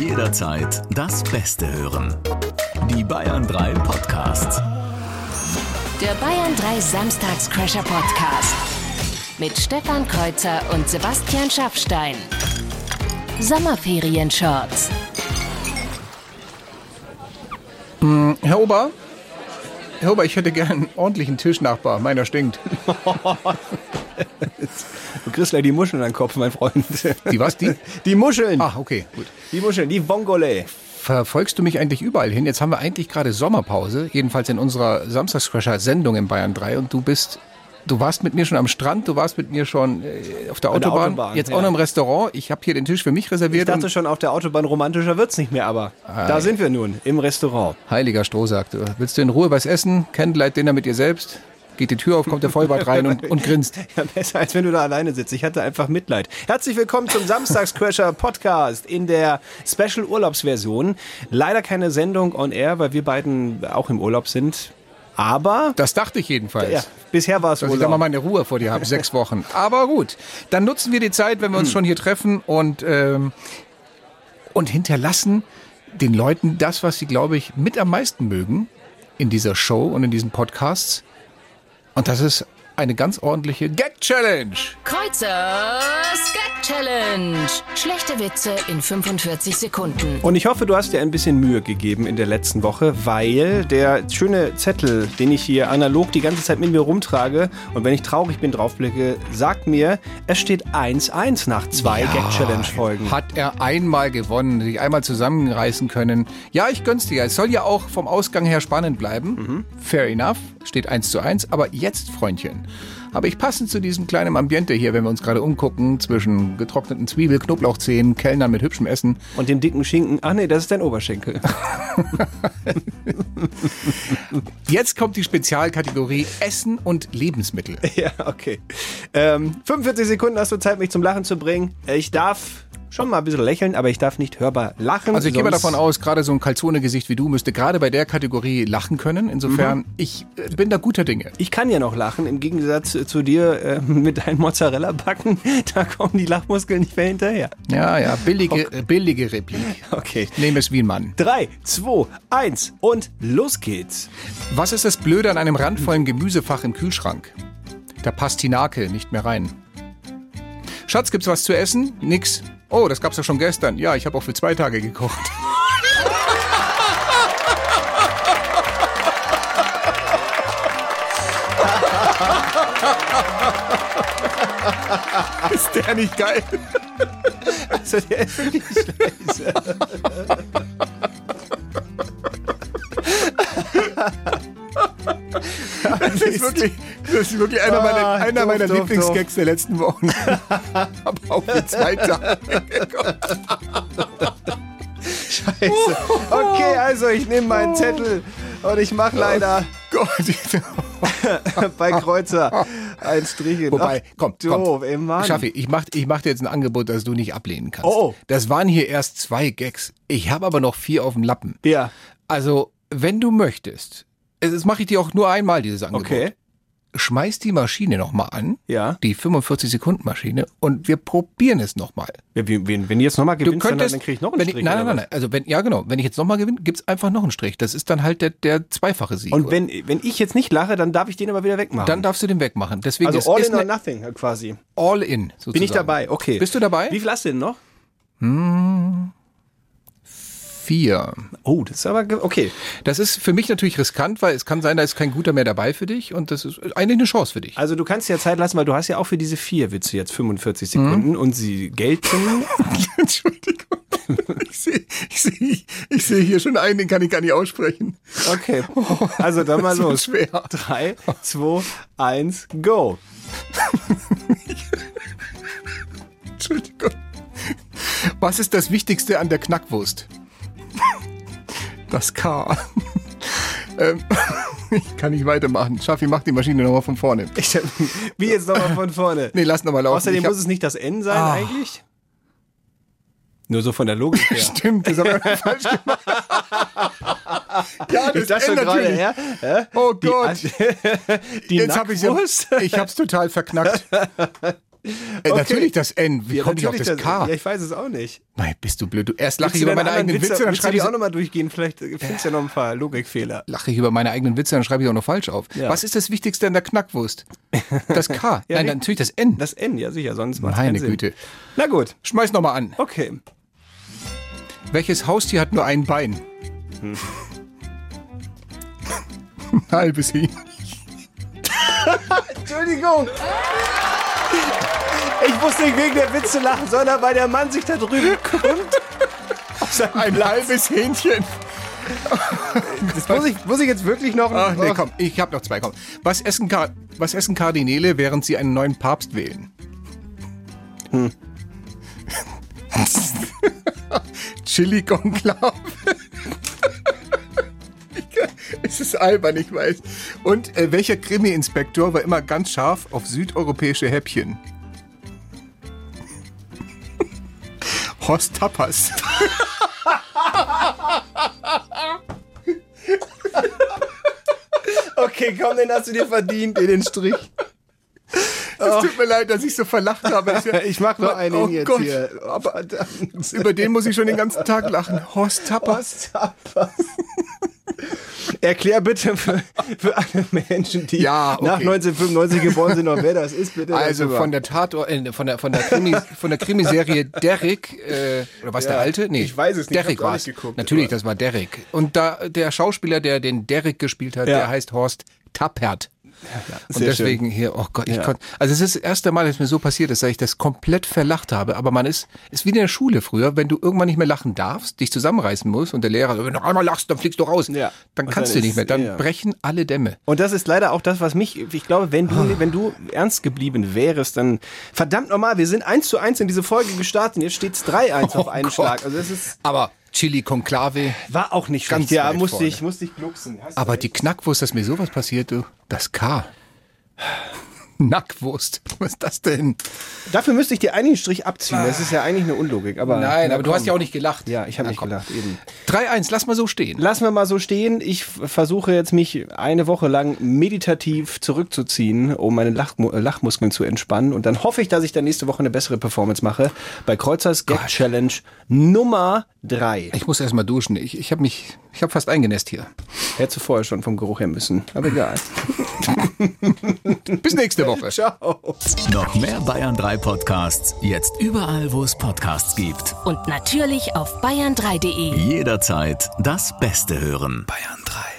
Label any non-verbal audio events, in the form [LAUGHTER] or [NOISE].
Jederzeit das Beste hören. Die Bayern 3 Podcasts. Der Bayern 3 Samstagscrasher Podcast. Mit Stefan Kreuzer und Sebastian Schaffstein. Sommerferien-Shorts. Herr Ober? Herr ich hätte gern einen ordentlichen Tischnachbar. Meiner stinkt. Du kriegst gleich die Muscheln an den Kopf, mein Freund. Die was, die? Die Muscheln. Ah, okay, gut. Die Muscheln, die Vongole. Verfolgst du mich eigentlich überall hin? Jetzt haben wir eigentlich gerade Sommerpause, jedenfalls in unserer Samstagscrasher-Sendung in Bayern 3 und du bist, du warst mit mir schon am Strand, du warst mit mir schon äh, auf der An der Autobahn, Autobahn, jetzt ja. auch noch im Restaurant. Ich habe hier den Tisch für mich Ich reserviert dachte und schon, auf der Autobahn romantischer wird's nicht mehr, aber Ah, da sind wir nun, im Restaurant. heiliger Strohsack, du willst du in Ruhe was essen? Candlelight-Dinner mit dir selbst? Geht die Tür auf, kommt der Vollbart rein und, und grinst. [LAUGHS] Ja, besser als wenn du da alleine sitzt. Ich hatte einfach Mitleid. Herzlich willkommen zum Samstagscrasher Podcast in der Special Urlaubsversion. Leider keine Sendung on air, weil wir beiden auch im Urlaub sind. Aber Das dachte ich jedenfalls. ja, bisher war es Dass ich da mal Urlaub. meine Ruhe vor dir habe, sechs [LAUGHS] Wochen. Aber gut, dann nutzen wir die Zeit, wenn wir uns schon hier treffen und, ähm, und hinterlassen den Leuten das, was sie, glaube ich, mit am meisten mögen in dieser Show und in diesen Podcasts. Und das ist eine ganz ordentliche Gag-Challenge. Kreuzers Gag Challenge. Schlechte Witze in 45 Sekunden. Und ich hoffe, du hast dir ein bisschen Mühe gegeben in der letzten Woche, weil der schöne Zettel, den ich hier analog die ganze Zeit mit mir rumtrage und wenn ich traurig bin draufblicke, sagt mir, es steht 1-1 nach zwei Gag-Challenge-Folgen. Hat er einmal gewonnen, sich einmal zusammenreißen können. Ja, ich gönn's dir. Es soll ja auch vom Ausgang her spannend bleiben. Fair enough. Steht 1 zu 1. Aber jetzt, Freundchen, habe ich passend zu diesem kleinen Ambiente hier, wenn wir uns gerade umgucken, zwischen getrockneten Zwiebel, Knoblauchzehen, Kellnern mit hübschem Essen. Und dem dicken Schinken, ach nee, das ist dein Oberschenkel. [LAUGHS] Jetzt kommt die Spezialkategorie Essen und Lebensmittel. [LAUGHS] ja, okay. Ähm, 45 Sekunden hast du Zeit, mich zum Lachen zu bringen. Ich darf schon mal ein bisschen lächeln, aber ich darf nicht hörbar lachen. Also ich gehe mal davon aus, gerade so ein Calzone-Gesicht wie du müsste gerade bei der Kategorie lachen können. Insofern, ich äh, bin da guter Dinge. Ich kann ja noch lachen, im Gegensatz zu dir äh, [LAUGHS] mit deinen Mozzarella-Backen. [LAUGHS] Da kommen die Lachmuskeln nicht mehr hinterher. Ja, ja, billige, äh, billige Replik. Okay. Nehme es wie ein Mann. 3, 2, 1 und los geht's. Was ist das Blöde an einem randvollen Gemüsefach im Kühlschrank? Da passt Tinake nicht mehr rein. Schatz, gibt's was zu essen? Nix. Oh, das gab's ja schon gestern. Ja, ich habe auch für zwei Tage gekocht. [LAUGHS] ist der nicht geil? Also der ist wirklich scheiße. Das ist wirklich, das ist wirklich einer meiner, Ah, einer doof, meiner doof, Lieblingsgags der letzten Wochen. [LAUGHS] Aber auch für zwei Tage. Scheiße. Okay, also ich nehme meinen Zettel und ich mache leider Gott. [LAUGHS] bei Kreuzer ein Strich. Wobei, komm, komm. Doof, ey, Mann. Schaffi, ich mach, ich mach dir jetzt ein Angebot, das du nicht ablehnen kannst. Oh. Das waren hier erst zwei Gags. Ich habe aber noch vier auf dem Lappen. Ja, Also, wenn du möchtest, das mache ich dir auch nur einmal, dieses Angebot. okay. Schmeiß die Maschine nochmal an, Ja. die 45-Sekunden-Maschine, und wir probieren es nochmal. Ja, Wenn, wenn, jetzt nochmal gewinnst, dann, könntest, dann kriege ich noch einen Strich. Ich, nein, nein, nein. Also wenn, ja genau, wenn ich jetzt nochmal gewinne, gibt's einfach noch einen Strich. Das ist dann halt der, der zweifache Sieg. Und wenn, wenn ich jetzt nicht lache, dann darf ich den aber wieder wegmachen. dann darfst du den wegmachen. Deswegen also es all ist in or eine nothing quasi. all in. Sozusagen. Bin ich dabei? Okay. Bist du dabei? Wie viel hast du denn noch? Vier. Oh, das ist aber okay. Das ist für mich natürlich riskant, weil es kann sein, da ist kein guter mehr dabei für dich und das ist eigentlich eine Chance für dich. Also du kannst dir Zeit lassen, weil du hast ja auch für diese vier Witze jetzt 45 Mhm. Sekunden und sie gelten. [LAUGHS] Entschuldigung. Ich sehe ich seh, ich seh hier schon einen, den kann ich gar nicht aussprechen. Okay. Also dann mal los. schwer. Drei, zwei, eins, go. [LAUGHS] Entschuldigung. Was ist das Wichtigste an der Knackwurst? Das K. [LAUGHS] ähm, [LAUGHS] ich kann nicht weitermachen. Schaffi, mach die Maschine nochmal von vorne. Ich, wie jetzt nochmal von vorne? Nee, lass nochmal laufen. Außerdem hab- muss es nicht das N sein Ah. eigentlich? Nur so von der Logik her. [LAUGHS] Stimmt, das habe ich falsch gemacht. ja, das, Ist das schon gerade her? Hä? Oh Die, Gott. die Jetzt habe ich ja, Nackwurst? ich hab's total verknackt. Äh, Natürlich das N. Wie Ja, komme ich auf natürlich das K? Ja, ich weiß es auch nicht. Nein, bist du blöd. Du, erst lache ich über meine eigenen Witze, dann willst du schreibe die ich, auch nochmal durchgehen? Vielleicht findest du ja noch ein paar Logikfehler. lache ich über meine eigenen Witze, dann schreibe ich auch noch falsch auf. Ja. Was ist das Wichtigste an der Knackwurst? Das K. [LAUGHS] Ja, Nein, nee. natürlich das N. Das N, ja sicher, sonst macht Meine Sinn. Güte. Na gut, Schmeiß noch mal an. okay. Welches Haustier hat nur ein Bein? [LAUGHS] Ein halbes Hähnchen. [LAUGHS] Entschuldigung. Ich muss nicht wegen der Witze lachen, sondern weil der Mann sich da drüben krümmt. Ein Platz. halbes Hähnchen. Das muss ich, muss ich jetzt wirklich noch... Ach nee, komm, ich habe noch zwei. Komm. Was essen, was essen Kardinäle, während sie einen neuen Papst wählen? Hm. [LAUGHS] Chili con Clave. Es ist albern, ich weiß. Und äh, welcher Krimi-Inspektor war immer ganz scharf auf südeuropäische Häppchen? [LAUGHS] Horst Tappers. [LAUGHS] Okay, komm, den hast du dir verdient, in den Strich. Es tut mir leid, dass ich so verlacht habe. [LAUGHS] Ich mach noch einen oh jetzt Gott. hier. Aber Über den muss ich schon den ganzen Tag lachen. Horst Tappers. Erklär bitte für, für alle Menschen, die Ja, okay. nach 1995 geboren sind, noch wer das ist, bitte. Also darüber. von der Tatort, äh, von der von der Krimi, von der Krimiserie Derrick äh, oder was der Ja, alte? Nee, ich weiß es nicht, ich Derrick war geguckt, Natürlich, das war Derrick. Und da der Schauspieler, der den Derrick gespielt hat, Ja. der heißt Horst Tappert. Und sehr deswegen hier, oh Gott, ich Ja. konnte, also es ist das erste Mal, dass mir so passiert ist, dass ich das komplett verlacht habe. Aber man ist, ist wie in der Schule früher, wenn du irgendwann nicht mehr lachen darfst, dich zusammenreißen musst und der Lehrer, wenn du noch einmal lachst, dann fliegst du raus. Ja. Dann Und kannst dann du nicht mehr, dann ja. brechen alle Dämme. Und das ist leider auch das, was mich, ich glaube, wenn du, wenn du ernst geblieben wärst, dann verdammt nochmal, wir sind eins zu eins in diese Folge gestartet und jetzt steht's 3-1 auf einen Gott. Schlag. Also das ist, Aber Chili con Clave, war auch nicht Ganz schlecht. Ja, weit musste ich, musste ich glucksen. Hast Aber die Knackwurst, dass mir sowas passiert, du, das K. Nackwurst. [LAUGHS] Was ist das denn? Dafür müsste ich dir einen Strich abziehen. Das ist ja eigentlich eine Unlogik. Aber Nein, aber du komm. hast ja auch nicht gelacht. Ja, ich habe nicht komm. gelacht, eben. 3-1, lass mal so stehen. Lassen wir mal so stehen. Ich versuche jetzt mich eine Woche lang meditativ zurückzuziehen, um meine Lachmu äh, Lachmuskeln zu entspannen. Und dann hoffe ich, dass ich dann nächste Woche eine bessere Performance mache bei Kreuzers Gag Challenge Nummer 3. Ich muss erst mal duschen. Ich, ich habe mich, ich habe fast eingenässt hier. Hättest du vorher schon vom Geruch her müssen. Aber egal. [LAUGHS] Bis nächste Woche. Ciao. Noch mehr Bayern 3 Podcasts, jetzt überall, wo es Podcasts gibt. Und natürlich auf bayern3.de. Jederzeit das Beste hören. Bayern 3.